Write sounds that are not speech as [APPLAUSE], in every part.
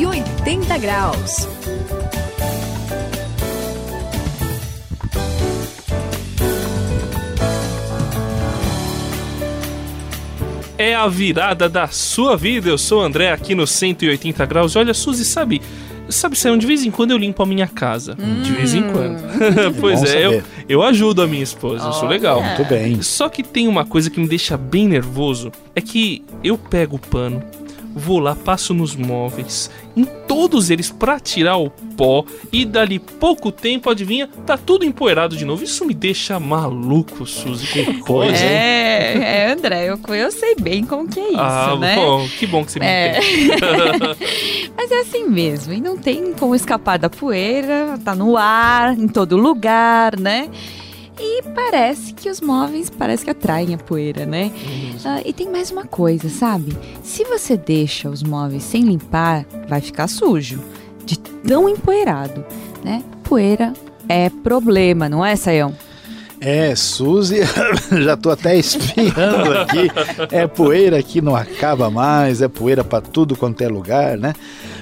180 graus. É a virada da sua vida. Eu sou o André aqui no 180 graus. Olha, Suzy, sabe? Sabe, Sayão, de vez em quando eu limpo a minha casa. Hum. De vez em quando. [LAUGHS] pois é, eu, eu ajudo a minha esposa. Oh, isso é legal. Muito bem. Só que tem uma coisa que me deixa bem nervoso. É que eu pego o pano, vou lá, passo nos móveis, em todos eles para tirar o pó e dali pouco tempo, adivinha, tá tudo empoeirado de novo. Isso me deixa maluco, Suzy, com [LAUGHS] coisa. É, é André, eu, eu sei bem como que é isso, ah, né? bom, que bom que você me é. entende. [LAUGHS] Mas é assim mesmo, e não tem como escapar da poeira, tá no ar, em todo lugar, né? E parece que os móveis parece que atraem a poeira, né? Uh, e tem mais uma coisa, sabe? Se você deixa os móveis sem limpar, vai ficar sujo, de tão empoeirado, né? Poeira é problema, não é, Sayão? É, Suzy, [LAUGHS] já tô até espiando aqui. É poeira que não acaba mais, é poeira para tudo quanto é lugar, né?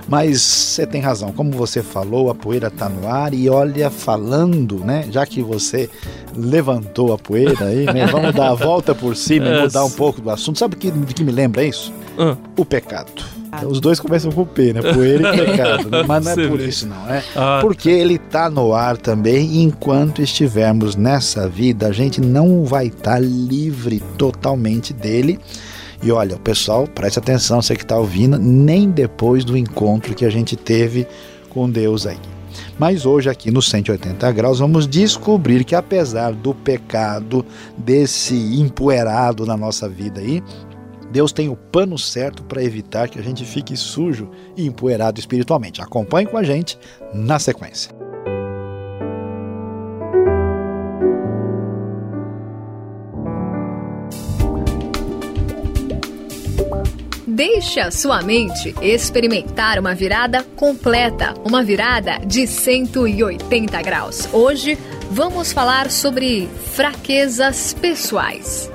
Mas você tem razão, como você falou, a poeira está no ar e olha, falando, né? Já que você levantou a poeira aí, né? [LAUGHS] Vamos dar a volta por cima e mudar um pouco do assunto. Sabe que, de que me lembra isso? Uh. O pecado. Os dois começam com P, né? Poeira e [LAUGHS] pecado. Né? Mas não é por isso, não. É ah, porque ele está no ar também. E enquanto estivermos nessa vida, a gente não vai estar tá livre totalmente dele. E olha, o pessoal, preste atenção, você que está ouvindo, nem depois do encontro que a gente teve com Deus aí. Mas hoje, aqui no 180 graus, vamos descobrir que apesar do pecado, desse empoeirado na nossa vida aí, Deus tem o pano certo para evitar que a gente fique sujo e empoeirado espiritualmente. Acompanhe com a gente na sequência. Deixe a sua mente experimentar uma virada completa, uma virada de 180 graus. Hoje vamos falar sobre fraquezas pessoais.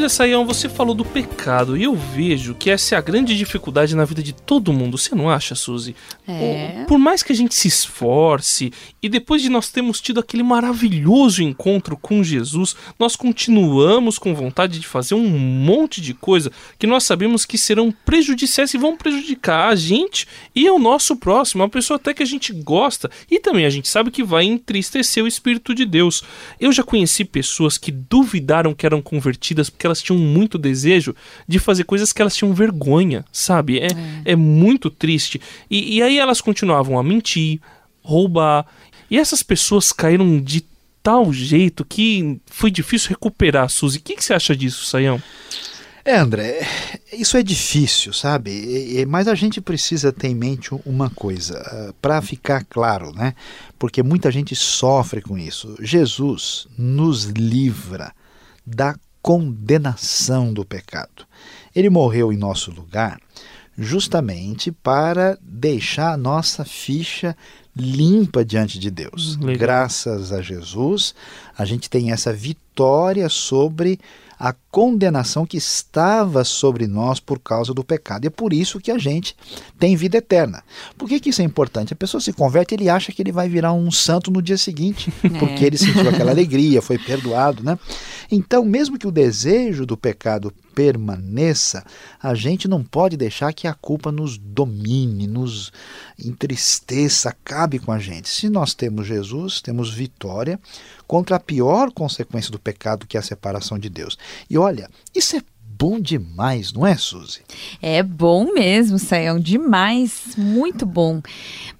Olha, Saião, você falou do pecado e eu vejo que essa é a grande dificuldade na vida de todo mundo. Você não acha, Suzy? É. Por mais que a gente se esforce e depois de nós termos tido aquele maravilhoso encontro com Jesus, nós continuamos com vontade de fazer um monte de coisa que nós sabemos que serão prejudiciais e vão prejudicar a gente e o nosso próximo, a pessoa até que a gente gosta e também a gente sabe que vai entristecer o Espírito de Deus. Eu já conheci pessoas que duvidaram que eram convertidas porque elas tinham muito desejo de fazer coisas que elas tinham vergonha, sabe? É, é. é muito triste. E, e aí elas continuavam a mentir, roubar. E essas pessoas caíram de tal jeito que foi difícil recuperar, Suzy. O que, que você acha disso, Saião? É, André, isso é difícil, sabe? Mas a gente precisa ter em mente uma coisa, ah, para ficar claro, né? Porque muita gente sofre com isso. Jesus nos livra da condenação do pecado. Ele morreu em nosso lugar justamente para deixar a nossa ficha limpa diante de Deus. Legal. Graças a Jesus, a gente tem essa vitória sobre a condenação que estava sobre nós por causa do pecado. E é por isso que a gente tem vida eterna. Por que, que isso é importante? A pessoa se converte, ele acha que ele vai virar um santo no dia seguinte, [LAUGHS] é. porque ele sentiu aquela alegria, foi perdoado, né? Então, mesmo que o desejo do pecado permaneça, a gente não pode deixar que a culpa nos domine, nos entristeça, acabe com a gente. Se nós temos Jesus, temos vitória contra a pior consequência do pecado, que é a separação de Deus. E olha, isso é bom demais, não é, Suzy? É bom mesmo, Sayão, demais, muito bom.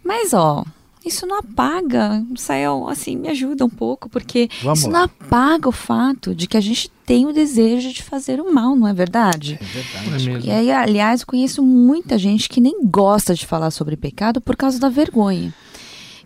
Mas ó, isso não apaga, Sayão, assim, me ajuda um pouco, porque Vamos isso lá. não apaga o fato de que a gente tem o desejo de fazer o mal, não é verdade? É verdade. É e aí, aliás, conheço muita gente que nem gosta de falar sobre pecado por causa da vergonha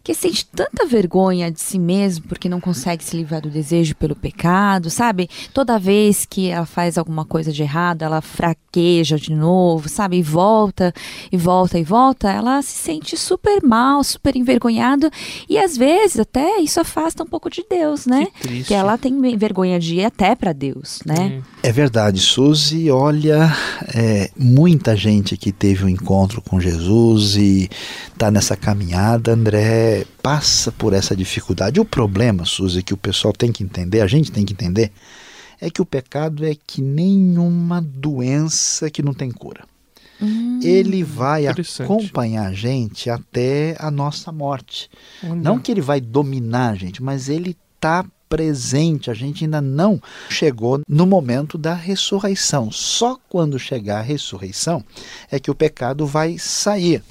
que sente tanta vergonha de si mesmo porque não consegue se livrar do desejo pelo pecado, sabe? Toda vez que ela faz alguma coisa de errado, ela fraqueja de novo, sabe? E volta, e volta, e volta, ela se sente super mal, super envergonhada e às vezes até isso afasta um pouco de Deus, né? Que triste. Que ela tem vergonha de ir até para Deus, né? É verdade, Suzy. Olha, é, muita gente que teve um encontro com Jesus e está nessa caminhada, André, passa por essa dificuldade. O problema, Suzy, que o pessoal tem que entender, a gente tem que entender, é que o pecado é que nenhuma doença que não tem cura. Hum, Ele vai acompanhar a gente até a nossa morte. Olha. Não que ele vai dominar a gente, mas ele está presente. A gente ainda não chegou no momento da ressurreição. Só quando chegar a ressurreição é que o pecado vai sair.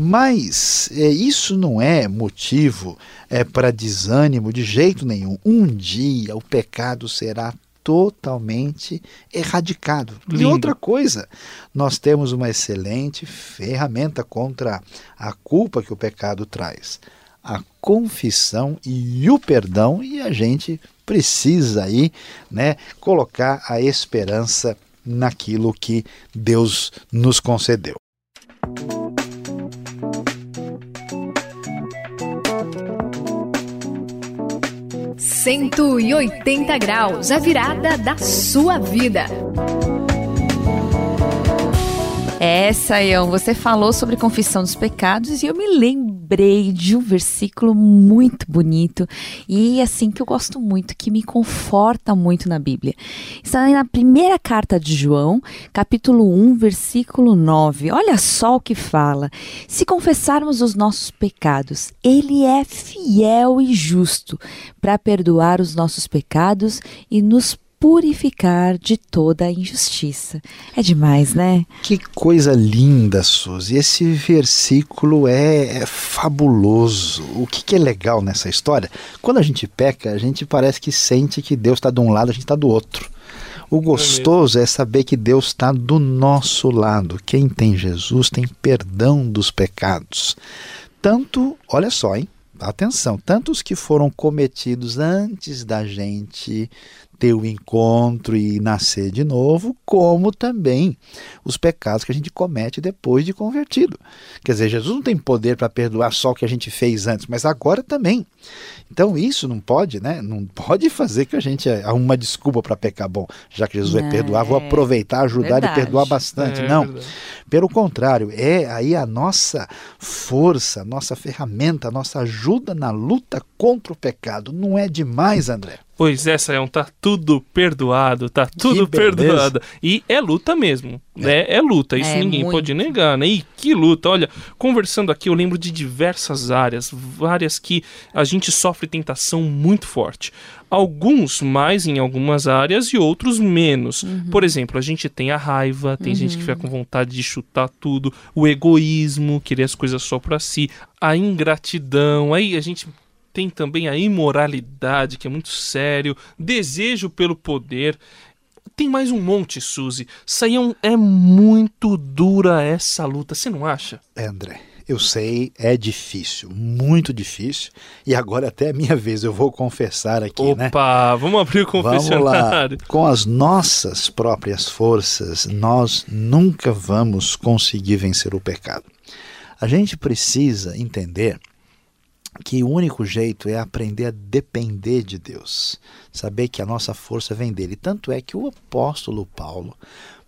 Mas é, isso não é motivo é, para desânimo de jeito nenhum. Um dia o pecado será totalmente erradicado. E Lindo. outra coisa, nós temos uma excelente ferramenta contra a culpa que o pecado traz. A confissão e o perdão, e a gente precisa aí, né, colocar a esperança naquilo que Deus nos concedeu. 180 graus, a virada da sua vida. Essa, Ian, você falou sobre confissão dos pecados e eu me lembrei de um versículo muito bonito e assim que eu gosto muito, que me conforta muito na Bíblia. Está na primeira carta de João, capítulo 1, versículo 9. Olha só o que fala: Se confessarmos os nossos pecados, ele é fiel e justo para perdoar os nossos pecados e nos purificar de toda a injustiça. É demais, né? Que coisa linda, Suzy. Esse versículo é, é fabuloso. O que, que é legal nessa história? Quando a gente peca, a gente parece que sente que Deus está de um lado, a gente está do outro. O gostoso é saber que Deus está do nosso lado. Quem tem Jesus tem perdão dos pecados. Tanto, olha só, hein? Atenção, tanto os que foram cometidos antes da gente ter o encontro e nascer de novo, como também os pecados que a gente comete depois de convertido. Quer dizer, Jesus não tem poder para perdoar só o que a gente fez antes, mas agora também. Então isso não pode, né? Não pode fazer que a gente arrume uma desculpa para pecar bom, já que Jesus vai Não, perdoar, vou é aproveitar, ajudar verdade. e perdoar bastante. É, não. verdade. Pelo contrário, é aí a nossa força, a nossa ferramenta, a nossa ajuda na luta contra o pecado. Não é demais, André? Pois é, Sayão, tá tudo perdoado, tá tudo perdoado. E é luta mesmo, né? É luta, isso É, ninguém muito. pode negar, né? E que luta, olha, conversando aqui eu lembro de diversas áreas, várias que a gente sofre tentação muito forte. Alguns mais em algumas áreas e outros menos. Por exemplo, a gente tem a raiva, tem gente que fica com vontade de chutar tudo, o egoísmo, querer as coisas só pra si, a ingratidão, aí a gente tem também a imoralidade, que é muito sério, desejo pelo poder. Tem mais um monte, Suzy. Saião é muito dura essa luta, você não acha? É, André, eu sei, é difícil, muito difícil. E agora até é minha vez, eu vou confessar aqui, né? Opa, vamos abrir o confessionário. Com as nossas próprias forças, nós nunca vamos conseguir vencer o pecado. A gente precisa entender que o único jeito é aprender a depender de Deus, saber que a nossa força vem dele. Tanto é que o apóstolo Paulo,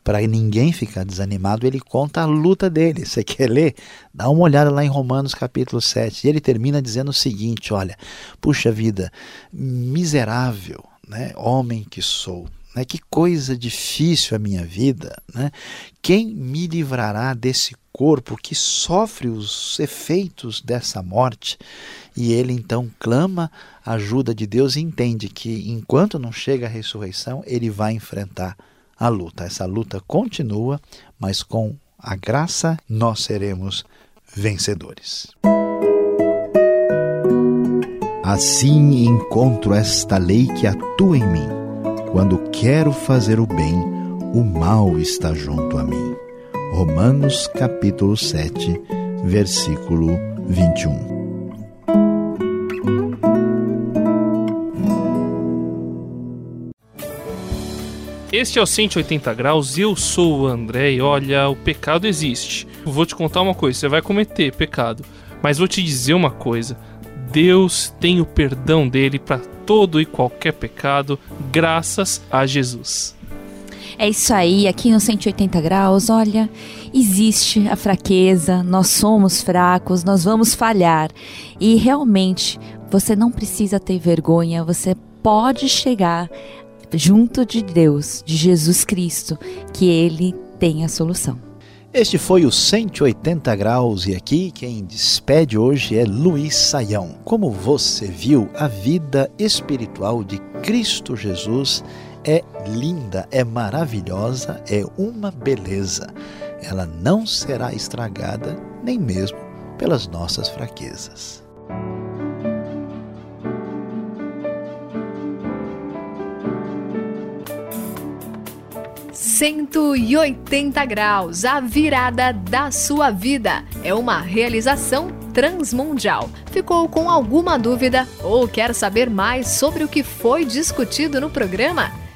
para ninguém ficar desanimado, ele conta a luta dele. Você quer ler? Dá uma olhada lá em Romanos capítulo 7. E ele termina dizendo o seguinte: olha, puxa vida, miserável, né, homem que sou. Né, que coisa difícil a minha vida, né? Quem me livrará desse corpo que sofre os efeitos dessa morte? E ele então clama a ajuda de Deus e entende que enquanto não chega a ressurreição, ele vai enfrentar a luta. Essa luta continua, mas com a graça nós seremos vencedores. Assim encontro esta lei que atua em mim. Quando quero fazer o bem, o mal está junto a mim. Romanos capítulo 7, versículo 21. Este é o 180 graus, eu sou o André e olha, o pecado existe. Vou te contar uma coisa, você vai cometer pecado, mas vou te dizer uma coisa. Deus tem o perdão dele para todo e qualquer pecado, graças a Jesus. É isso aí, aqui no 180 graus, olha, existe a fraqueza, nós somos fracos, nós vamos falhar. E realmente, você não precisa ter vergonha, você pode chegar junto de Deus, de Jesus Cristo, que ele tem a solução. Este foi o 180 graus e aqui quem despede hoje é Luiz Saião. Como você viu, a vida espiritual de Cristo Jesus é linda, é maravilhosa, é uma beleza. Ela não será estragada nem mesmo pelas nossas fraquezas. Cento e oitenta graus, a virada da sua vida. É uma realização transmundial. Ficou com alguma dúvida ou quer saber mais sobre o que foi discutido no programa?